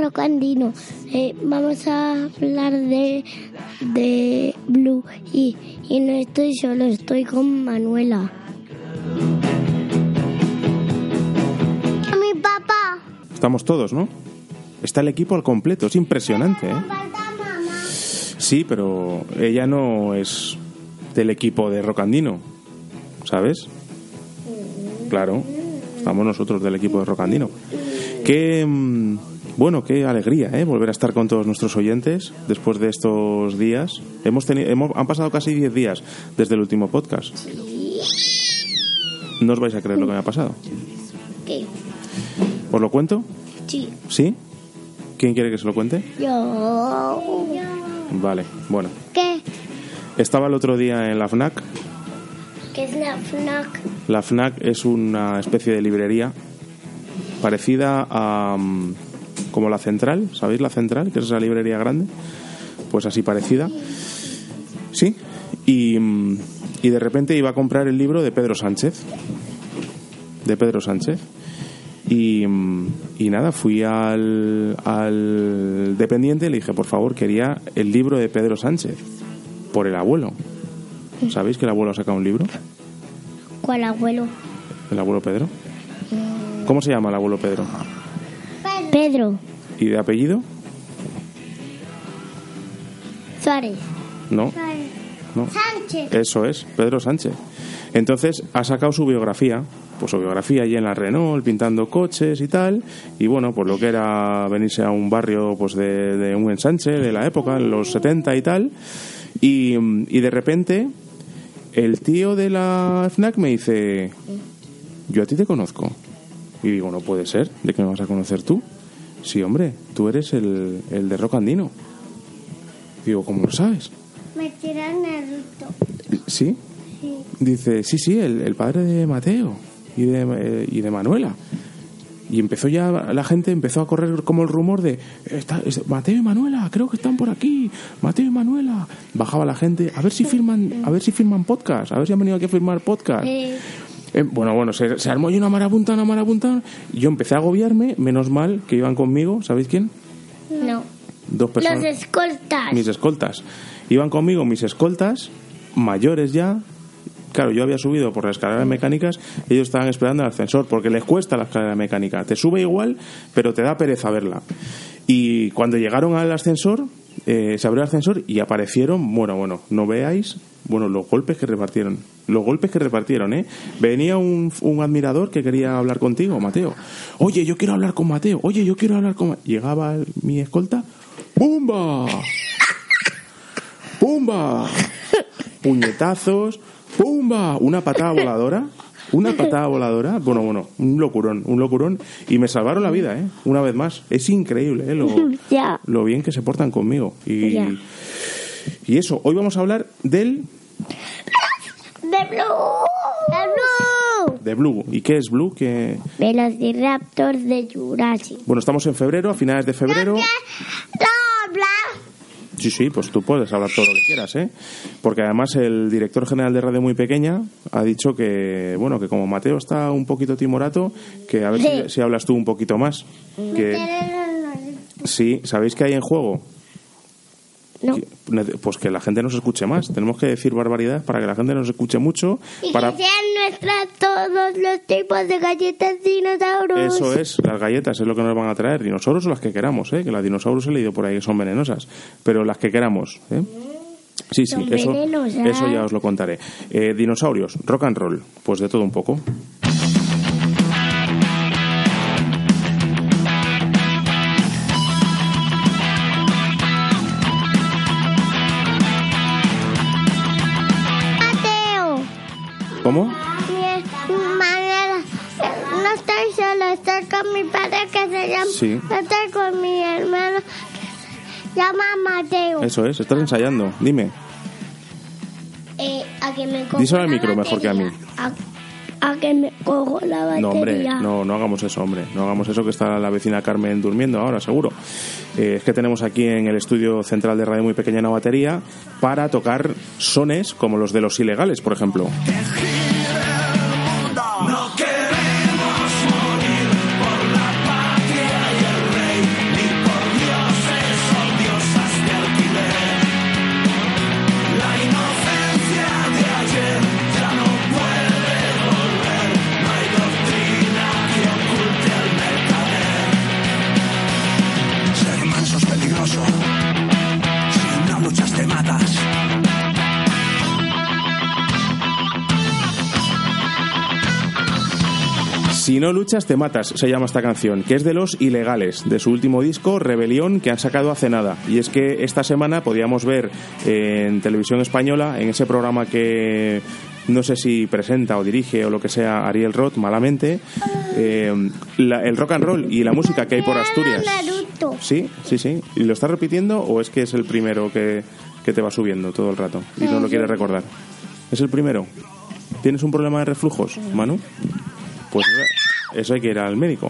Presentar Rocandino. Eh, vamos a hablar de, de Blue y, y no estoy solo, estoy con Manuela. Mi papá. Estamos todos, ¿no? Está el equipo al completo, es impresionante, ¿eh? Sí, pero ella no es del equipo de Rocandino, ¿sabes? Claro, estamos nosotros del equipo de Rocandino. Qué, mm, bueno, qué alegría, ¿eh? Volver a estar con todos nuestros oyentes después de estos días. Hemos tenido, hemos, han pasado casi 10 días desde el último podcast. No os vais a creer lo que me ha pasado. ¿Qué? ¿Os lo cuento? Sí. ¿Sí? ¿Quién quiere que se lo cuente? Yo. Vale, bueno. ¿Qué? Estaba el otro día en la FNAC. ¿Qué es la FNAC? La FNAC es una especie de librería parecida a mm, como la Central, ¿sabéis la Central? Que es esa librería grande. Pues así parecida. Sí. Y, mm, y de repente iba a comprar el libro de Pedro Sánchez. De Pedro Sánchez. Y, mm, y nada, fui al, al dependiente y le dije, por favor, quería el libro de Pedro Sánchez. Por el abuelo. ¿Sabéis que el abuelo ha sacado un libro? ¿Cuál abuelo? ¿El abuelo Pedro? ¿Cómo se llama el abuelo Pedro? Pedro ¿Y de apellido? Suárez. No. no. Sánchez. Eso es, Pedro Sánchez. Entonces ha sacado su biografía, pues su biografía allí en la Renault, pintando coches y tal, y bueno, pues lo que era venirse a un barrio pues de, de un ensanche de la época, en los 70 y tal, y, y de repente el tío de la FNAC me dice, yo a ti te conozco. Y digo, no puede ser, ¿de qué me vas a conocer tú? Sí, hombre, tú eres el, el de Rock Andino. Digo, ¿cómo lo sabes? Me tiran Naruto. ¿Sí? Dice, sí, sí, el, el padre de Mateo y de, eh, y de Manuela. Y empezó ya, la gente empezó a correr como el rumor de, "Está- es- Mateo y Manuela, creo que están por aquí, Mateo y Manuela. Bajaba la gente, a ver si firman, a ver si firman podcast, a ver si han venido aquí a firmar podcast. Eh, Eh, bueno, bueno, se, se armó ahí una marabunta, una marabunta. Y yo empecé a agobiarme, menos mal que iban conmigo, ¿sabéis quién? no. Dos personas Los escoltas. mis escoltas. Iban conmigo mis escoltas, mayores ya. Claro, yo había subido por las escaleras mecánicas, ellos estaban esperando el ascensor, porque les cuesta la escalera mecánica. Te sube igual, pero te da pereza verla. Y cuando llegaron al ascensor, eh, se abrió el ascensor y aparecieron, bueno, bueno, no veáis, bueno, los golpes que repartieron. Los golpes que repartieron, ¿eh? Venía un, un admirador que quería hablar contigo, Mateo. Oye, yo quiero hablar con Mateo. Oye, yo quiero hablar con... Ma-". Llegaba mi escolta. ¡Pumba! ¡Pumba! Puñetazos. ¡Pumba! Una patada voladora. Una patada voladora. Bueno, bueno, un locurón, un locurón. Y me salvaron la vida, ¿eh? Una vez más. Es increíble, ¿eh? Lo, lo bien que se portan conmigo. Y, y eso, hoy vamos a hablar del... De Blue. De Blue. de Blue. ¿Y qué es Blue? Que... Velociraptors de Jurassic. Bueno, estamos en febrero, a finales de febrero. Sí, sí, pues tú puedes hablar todo lo que quieras, ¿eh? Porque además el director general de Radio Muy Pequeña ha dicho que, bueno, que como Mateo está un poquito timorato, que a ver Sí. si, si hablas tú un poquito más. Que, sí, ¿sabéis qué hay en juego? No. Que- Pues que la gente nos escuche más. Tenemos que decir barbaridades para que la gente nos escuche mucho. Y Para... que sean nuestras todos los tipos de galletas dinosaurios. Eso es, las galletas es lo que nos van a traer. Dinosaurios o las que queramos, ¿eh? que las dinosaurios he leído por ahí que son venenosas. Pero las que queramos. ¿eh? Sí, sí, Son eso, venenosas. eso ya os lo contaré. Eh, dinosaurios, rock and roll, pues de todo un poco. ¿Cómo? no estoy solo, estoy con mi padre que se llama, Sí. estoy con mi hermano que se llama Mateo. Eso es, estás ensayando. Dime. Eh, a que me Díselo al micro mejor que a mí. A, a que me cojo la batería. No, hombre, no, no hagamos eso, hombre. No hagamos eso que está la vecina Carmen durmiendo ahora, seguro. Eh, es que tenemos aquí en el estudio central de radio muy pequeña una batería para tocar sones como los de los ilegales, por ejemplo. Si no luchas, te matas, se llama esta canción, que es de los ilegales, de su último disco, Rebelión, que han sacado hace nada. Y es que esta semana podíamos ver eh, en televisión española, en ese programa que no sé si presenta o dirige o lo que sea Ariel Roth, malamente, eh, la- el rock and roll y la música que hay por Asturias. Sí, sí, sí. ¿Y lo estás repitiendo o es que es el primero que, que te va subiendo todo el rato y no lo quieres recordar? ¿Es el primero? ¿Tienes un problema de reflujos, Manu? Pues eso hay que ir al médico.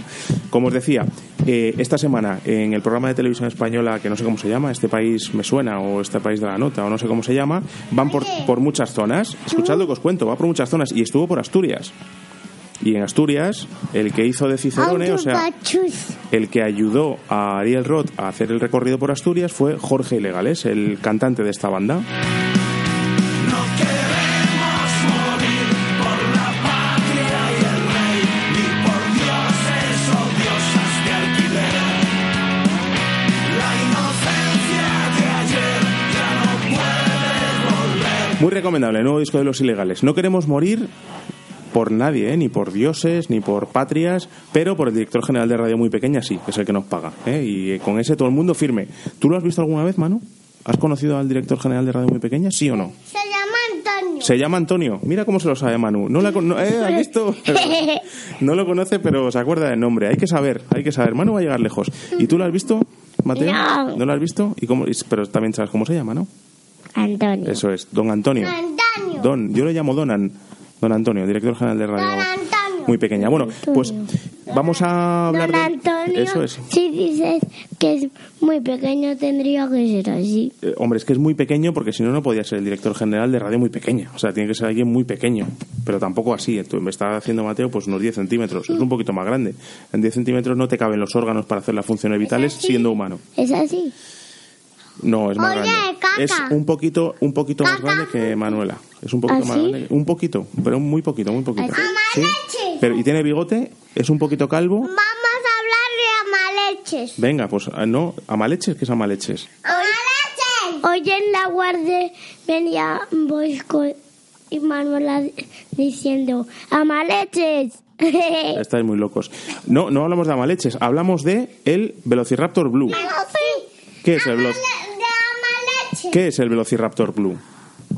Como os decía, eh, esta semana en el programa de televisión española, que no sé cómo se llama, Este País Me Suena o Este País de la Nota o no sé cómo se llama, van por, por muchas zonas. Escuchad lo que os cuento, va por muchas zonas y estuvo por Asturias. Y en Asturias, el que hizo de Cicerone, o sea, el que ayudó a Ariel Roth a hacer el recorrido por Asturias fue Jorge Ilegales, el cantante de esta banda. Muy recomendable, el nuevo disco de los ilegales. No queremos morir por nadie, ¿eh? ni por dioses, ni por patrias, pero por el director general de Radio Muy Pequeña sí, que es el que nos paga. ¿eh? Y eh, con ese todo el mundo firme. ¿Tú lo has visto alguna vez, Manu? ¿Has conocido al director general de Radio Muy Pequeña? ¿Sí o no? Se llama Antonio. Se llama Antonio. Mira cómo se lo sabe Manu. No la no- ¿eh? ¿Has visto? No lo conoce, pero se acuerda del nombre. Hay que saber, hay que saber. Manu va a llegar lejos. ¿Y tú lo has visto, Mateo? No. lo has visto? ¿Y cómo? Pero también sabes cómo se llama, ¿no? Antonio. Eso es, Don Antonio. Antonio. Don, yo le llamo Donan. Don Antonio, director general de Radio Don Antonio. Muy Pequeña. Bueno, pues vamos a hablar Don de... Antonio. Eso es. Si dices que es muy pequeño, tendría que ser así. Eh, hombre, es que es muy pequeño porque si no, no podía ser el director general de Radio Muy Pequeña. O sea, tiene que ser alguien muy pequeño. Pero tampoco así. Entonces, me está haciendo Mateo pues unos 10 centímetros. Es un poquito más grande. En 10 centímetros no te caben los órganos para hacer las funciones vitales siendo humano. Es así. No, es más Oye, grande. caca. Es un poquito, un poquito más grande que Manuela. Es un poquito ¿Ah, más sí? grande. Un poquito, pero muy poquito, muy poquito. Sí. Amaleches. Pero, y tiene bigote, es un poquito calvo. Vamos a hablar de amaleches. Venga, pues ah, no, amaleches, ¿qué es amaleches? ¡Amaleches! Hoy en la guardia venía Bosco y Manuela diciendo ¡Amaleches! Estáis muy locos. No, no hablamos de amaleches, hablamos de el Velociraptor Blue. ¿Qué es el velo- De amaleches. ¿Qué es el Velociraptor Blue?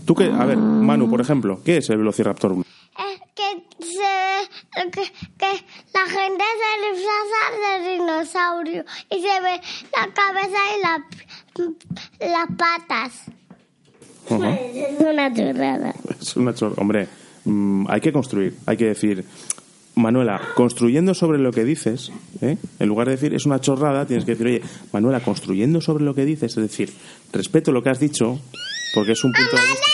Tú qué, a ver, Manu, por ejemplo, ¿qué es el Velociraptor Blue? Eh, que se que, que la gente se disfraza de dinosaurio y se ve la cabeza y la, las patas. Ajá. Es una chorrada. Es una chor- Hombre, mm, hay que construir, hay que decir. Manuela, construyendo sobre lo que dices, ¿eh? en lugar de decir es una chorrada, tienes que decir, oye, Manuela, construyendo sobre lo que dices, es decir, respeto lo que has dicho, porque es un punto de vista.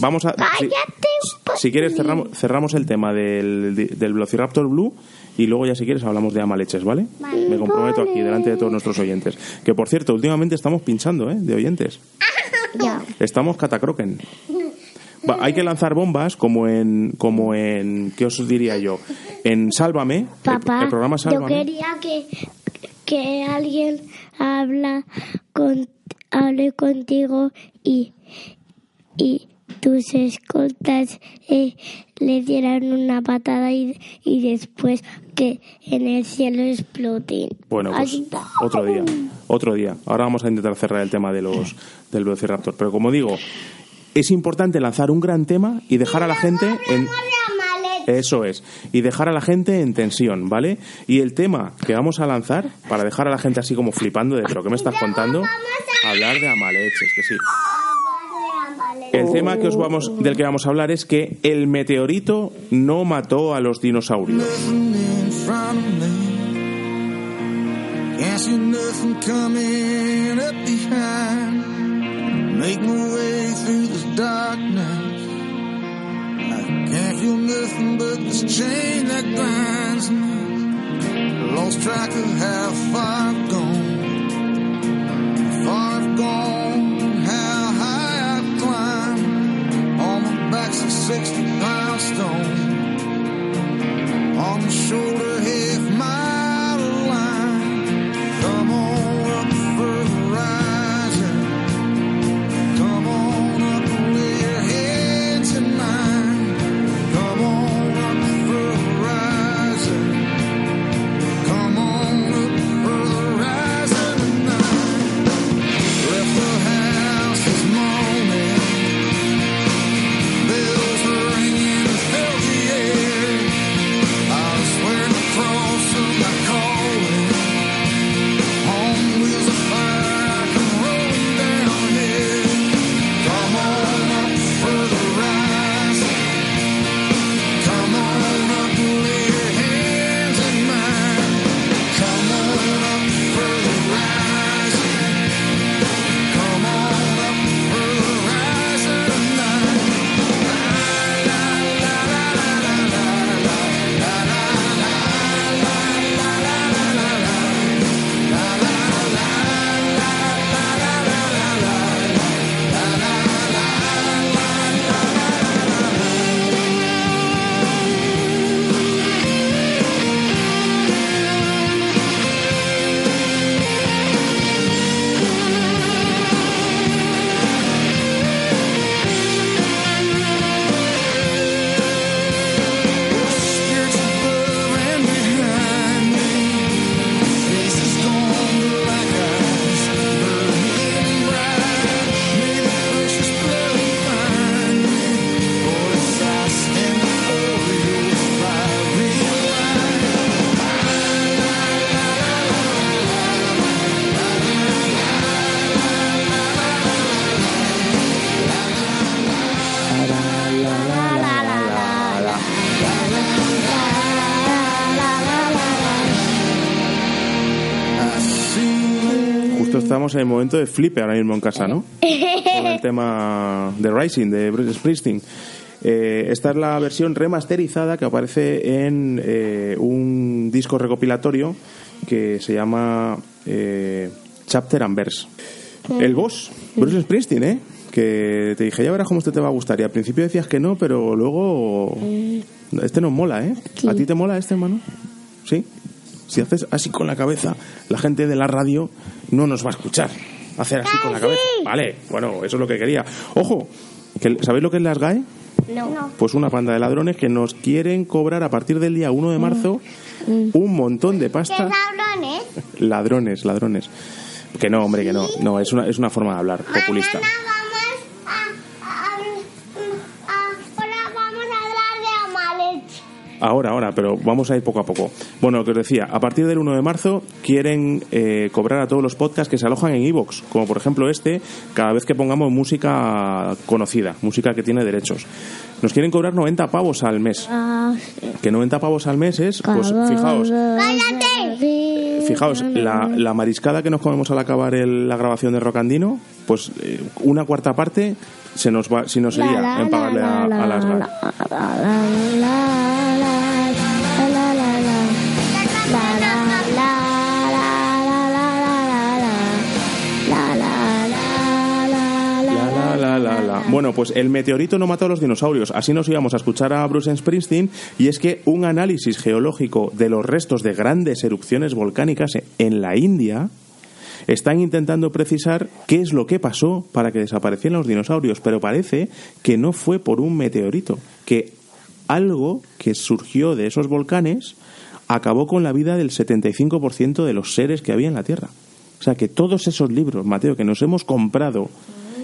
Vamos a un Si quieres, cerramos, cerramos el tema del, del Velociraptor Blue y luego ya si quieres hablamos de Amaleches, ¿vale? Me comprometo aquí delante de todos nuestros oyentes. Que por cierto, últimamente estamos pinchando, ¿eh? De oyentes. Estamos catacroquen. Hay que lanzar bombas como en, como en, ¿qué os diría yo? En Sálvame, el- Papá, el, programa yo Sálvame. quería que, que alguien habla con, hable contigo y, y tus escoltas eh, le dieran una patada y, y después que en el cielo exploten. Bueno, pues Así. otro día, otro día. Ahora vamos a intentar cerrar el tema de los del Velociraptor. Pero como digo, es importante lanzar un gran tema y dejar a la gente en... Eso es. Y dejar a la gente en tensión, ¿vale? Y el tema que vamos a lanzar, para dejar a la gente así como flipando de, ¿pero qué me estás contando? Hablar de Amaleches, que sí. El tema que os vamos, del que vamos a hablar es que el meteorito no mató a los dinosaurios. Make my way through this darkness. I can't feel nothing but this chain that binds me. Lost track of how far I've gone. How far I've gone, how high I've climbed. On my back's a 60 pound stone on the shoulder half en el momento de flipe ahora mismo en casa, ¿no? Con el tema de Rising de Bruce Springsteen. Eh, esta es la versión remasterizada que aparece en eh, un disco recopilatorio que se llama eh, Chapter and Verse. El boss, Bruce Springsteen, ¿eh? Que te dije, ya verás cómo este te va a gustar. Y al principio decías que no, pero luego. Este nos mola, ¿eh? ¿A ti te mola este, hermano? ¿Sí? Si haces así con la cabeza, la gente de la radio no nos va a escuchar. Hacer así con la cabeza. Vale, bueno, eso es lo que quería. Ojo, que, ¿sabéis lo que es las GAE? No. Pues una panda de ladrones que nos quieren cobrar a partir del día 1 de marzo un montón de pasta. cabrones? Ladrones, ladrones. Que no, hombre, que no. No, es una, es una forma de hablar populista. Ahora, ahora, pero vamos a ir poco a poco. Bueno, lo que os decía, a partir del 1 de marzo quieren eh, cobrar a todos los podcasts que se alojan en iVoox, como por ejemplo este, cada vez que pongamos música conocida, música que tiene derechos. Nos quieren cobrar 90 pavos al mes. Ah, Que 90 pavos al mes es, pues fijaos, ¡Cállate! fijaos, la, la mariscada que nos comemos al acabar el- la grabación de Rocandino, pues eh, una cuarta parte se nos va, si no sería en pagarle a, a las Bueno, pues el meteorito no mató a los dinosaurios. Así nos íbamos a escuchar a Bruce Springsteen. Y es que un análisis geológico de los restos de grandes erupciones volcánicas en la India están intentando precisar qué es lo que pasó para que desaparecieran los dinosaurios. Pero parece que no fue por un meteorito, que algo que surgió de esos volcanes acabó con la vida del 75% de los seres que había en la Tierra. O sea que todos esos libros, Mateo, que nos hemos comprado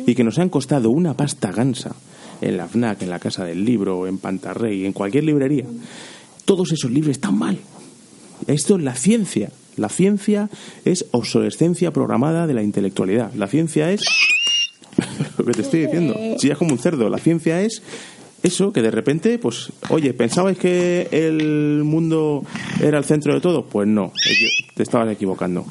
y que nos han costado una pasta gansa en la FNAC, en la Casa del Libro, en Pantarrey, en cualquier librería, todos esos libros están mal. Esto es la ciencia. La ciencia es obsolescencia programada de la intelectualidad. La ciencia es lo que te estoy diciendo. Si es como un cerdo, la ciencia es eso que de repente, pues, oye, ¿pensabais que el mundo era el centro de todo? Pues no, te estabas equivocando.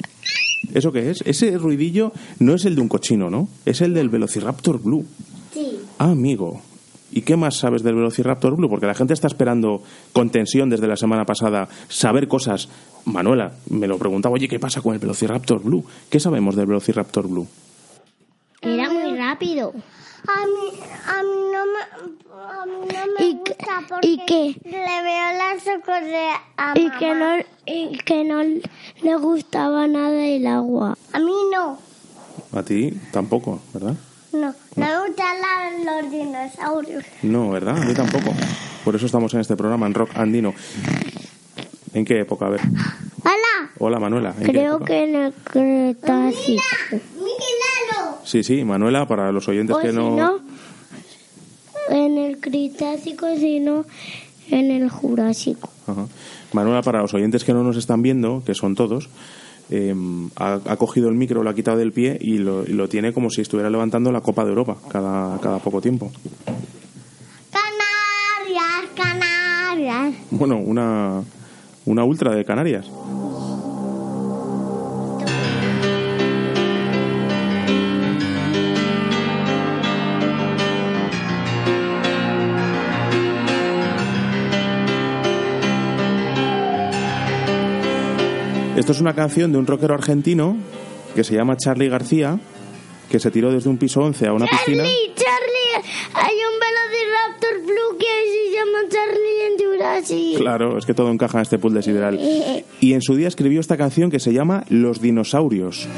¿Eso qué es? Ese ruidillo no es el de un cochino, ¿no? Es el del Velociraptor Blue. Sí. Ah, amigo. ¿Y qué más sabes del Velociraptor Blue? Porque la gente está esperando con tensión desde la semana pasada saber cosas. Manuela me lo preguntaba, oye, ¿qué pasa con el Velociraptor Blue? ¿Qué sabemos del Velociraptor Blue? Era muy rápido. A mí, a mí no me, a mí no me ¿Y qué- gusta porque y qué? le veo las ojos de a Y mamá. que no, y que no le gustaba nada el agua. A mí no, A ti tampoco, ¿verdad? no. No me gustan los dinosaurios. No, ¿verdad? A mí tampoco. Por eso estamos en este programa, en Rock Andino. ¿En qué época? A ver. ¡Hola! Hola, Manuela. ¿en qué Creo época? que en el Cretácico. ¡Miguelalo! Sí, sí, Manuela, para los oyentes O que si no... no, en el Cretácico, si no, en el Jurásico. Ajá. Manuela, para los oyentes que no nos están viendo, que son todos, eh, ha, ha cogido el micro, lo ha quitado del pie y lo, y lo tiene como si estuviera levantando la Copa de Europa cada, cada poco tiempo. Canarias, Canarias. Bueno, una, una ultra de Canarias. Esto es una canción de un rockero argentino que se llama Charlie García, que se tiró desde un piso 11 a una piscina. Charlie, Charlie, hay un Velociraptor Blue que se llama Charlie en Jurassic. Claro, es que todo encaja en este pool de sideral. Y en su día escribió esta canción que se llama Los dinosaurios.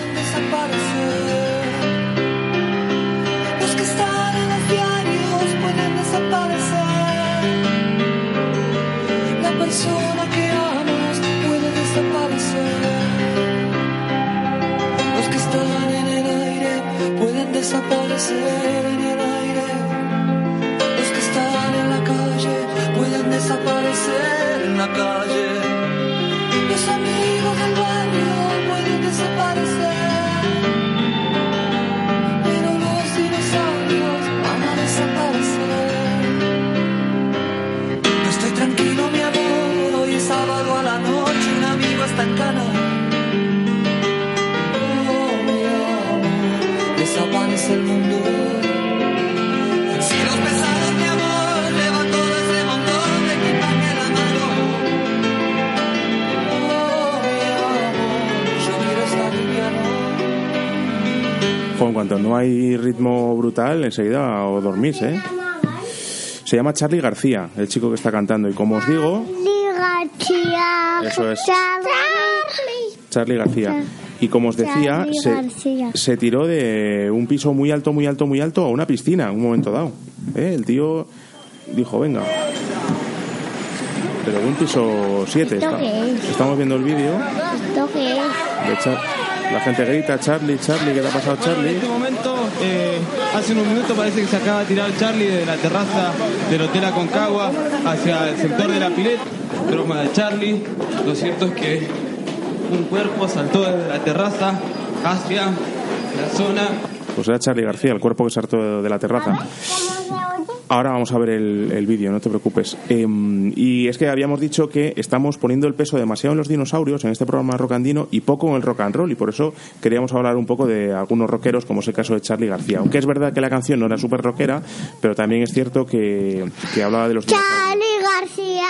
Desaparecer en la calle No hay ritmo brutal, enseguida o dormís, ¿eh? Se llama Charlie García, el chico que está cantando. Y como os digo, García. Eso es. Charlie. Charlie García. Y como os decía, Charlie se, tiró de un piso muy alto, muy alto, muy alto a una piscina en un momento dado. ¿Eh? El tío dijo, venga. Pero de un piso 7. ¿Esto qué es? Estamos viendo el vídeo ¿Esto qué es? de Char- La gente grita, Charlie, Charlie, ¿qué te ha pasado, En Charlie? este momento, eh, hace unos minutos parece que se acaba de tirar Charlie de la terraza del Hotel Aconcagua hacia el sector de la pileta. Broma de Charlie. Lo cierto es que un cuerpo saltó desde la terraza hacia la zona. Pues era Charlie García, el cuerpo que saltó de la terraza. Ahora vamos a ver el, el vídeo, no te preocupes. Em, y es que habíamos dicho que estamos poniendo el peso demasiado en los dinosaurios en este programa rockandino y poco en el rock and roll. Y por eso queríamos hablar un poco de algunos rockeros, como es el caso de Charlie García. Aunque es verdad que la canción no era súper rockera, pero también es cierto que, que hablaba de los. Charlie García,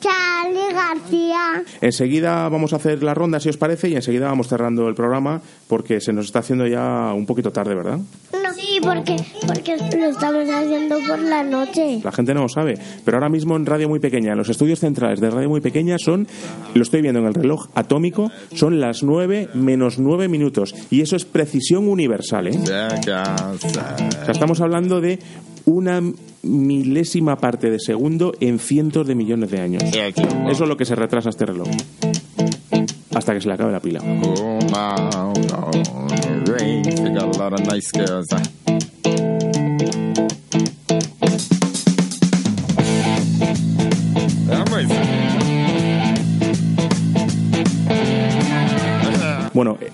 Charlie García. Enseguida vamos a hacer la ronda, si os parece, y enseguida vamos cerrando el programa porque se nos está haciendo ya un poquito tarde, ¿verdad? No. Sí, porque, porque lo estamos haciendo por la noche. La gente no lo sabe, pero ahora mismo en Radio Muy Pequeña, en los estudios centrales de Radio Muy Pequeña son, lo estoy viendo en el reloj atómico, son las 9 menos 9 minutos. Y eso es precisión universal, ¿eh? O sea, estamos hablando de una milésima parte de segundo en cientos de millones de años. Eso es lo que se retrasa este reloj. Hasta que se le acabe la pila.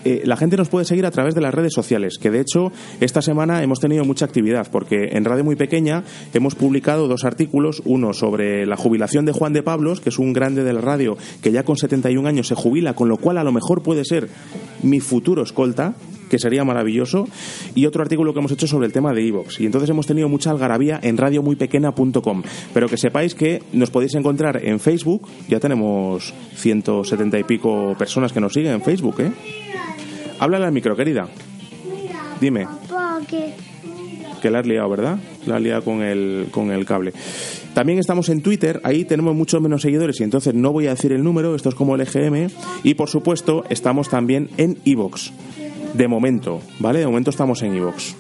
Eh, la gente nos puede seguir a través de las redes sociales, que de hecho esta semana hemos tenido mucha actividad, porque en Radio Muy Pequeña hemos publicado dos artículos, uno sobre la jubilación de Juan de Pablos, que es un grande de la radio que ya con 71 años se jubila, con lo cual a lo mejor puede ser mi futuro escolta, que sería maravilloso, y otro artículo que hemos hecho sobre el tema de Evox. Y entonces hemos tenido mucha algarabía en radiomuypequena.com. Pero que sepáis que nos podéis encontrar en Facebook, ya tenemos 170 y pico personas que nos siguen en Facebook, ¿eh? Háblale al micro, querida. Dime, que la has liado, ¿verdad? La has liado con el, con el cable. También estamos en Twitter, ahí tenemos muchos menos seguidores y entonces no voy a decir el número, esto es como el EGM. Y por supuesto, estamos también en Evox. De momento, ¿vale? De momento estamos en Evox.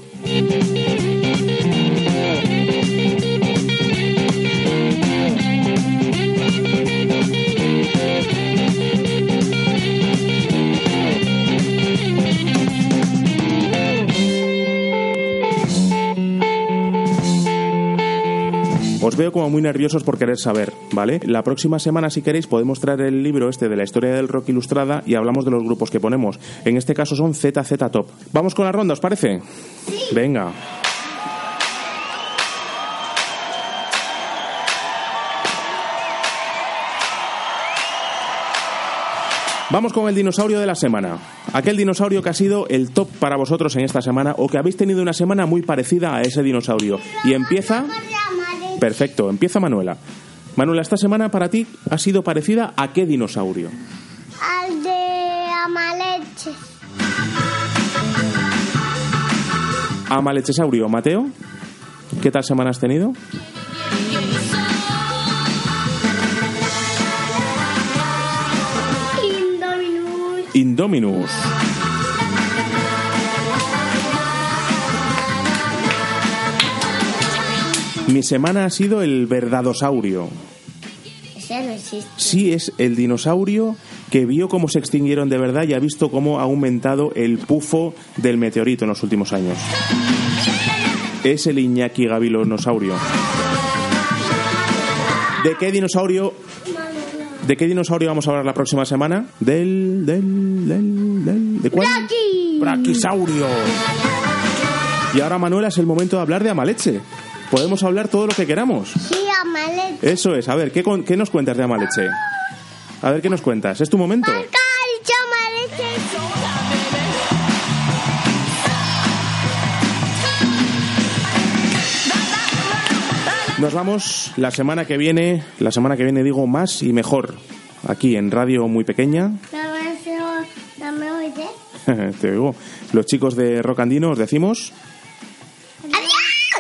Os veo como muy nerviosos por querer saber, ¿vale? La próxima semana, si queréis, podemos traer el libro este de la historia del rock ilustrada y hablamos de los grupos que ponemos. En este caso son ZZ Top. Vamos con la ronda, ¿os parece? Venga. Vamos con el dinosaurio de la semana. Aquel dinosaurio que ha sido el top para vosotros en esta semana o que habéis tenido una semana muy parecida a ese dinosaurio. Y empieza... Perfecto, empieza Manuela. Manuela, esta semana para ti ha sido parecida a qué dinosaurio? Al de Amaleche. A Malechesaurio. Mateo, ¿qué tal semana has tenido? Indominus. Indominus. Mi semana ha sido el verdadosaurio. Ese no existe. Sí, es el dinosaurio que vio cómo se extinguieron de verdad y ha visto cómo ha aumentado el pufo del meteorito en los últimos años. Es el Iñaki Gabilonosaurio. ¿De qué dinosaurio? ¿De qué dinosaurio vamos a hablar la próxima semana? Del, del, del, del, ¿de cuál? Braqui. Braquisaurio. Y ahora, Manuela, es el momento de hablar de Amaleche. Podemos hablar todo lo que queramos. Sí, Amaleche. Eso es. A ver, ¿qué, con- qué nos cuentas de Amaleche? A ver, ¿qué nos cuentas? ¿Es tu momento? Calcio, Amaleche. Nos vamos la semana que viene, la semana que viene digo más y mejor, aquí en Radio Muy Pequeña. Me oyes. Te digo, los chicos de Rocandino os decimos.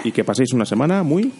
Y que paséis una semana muy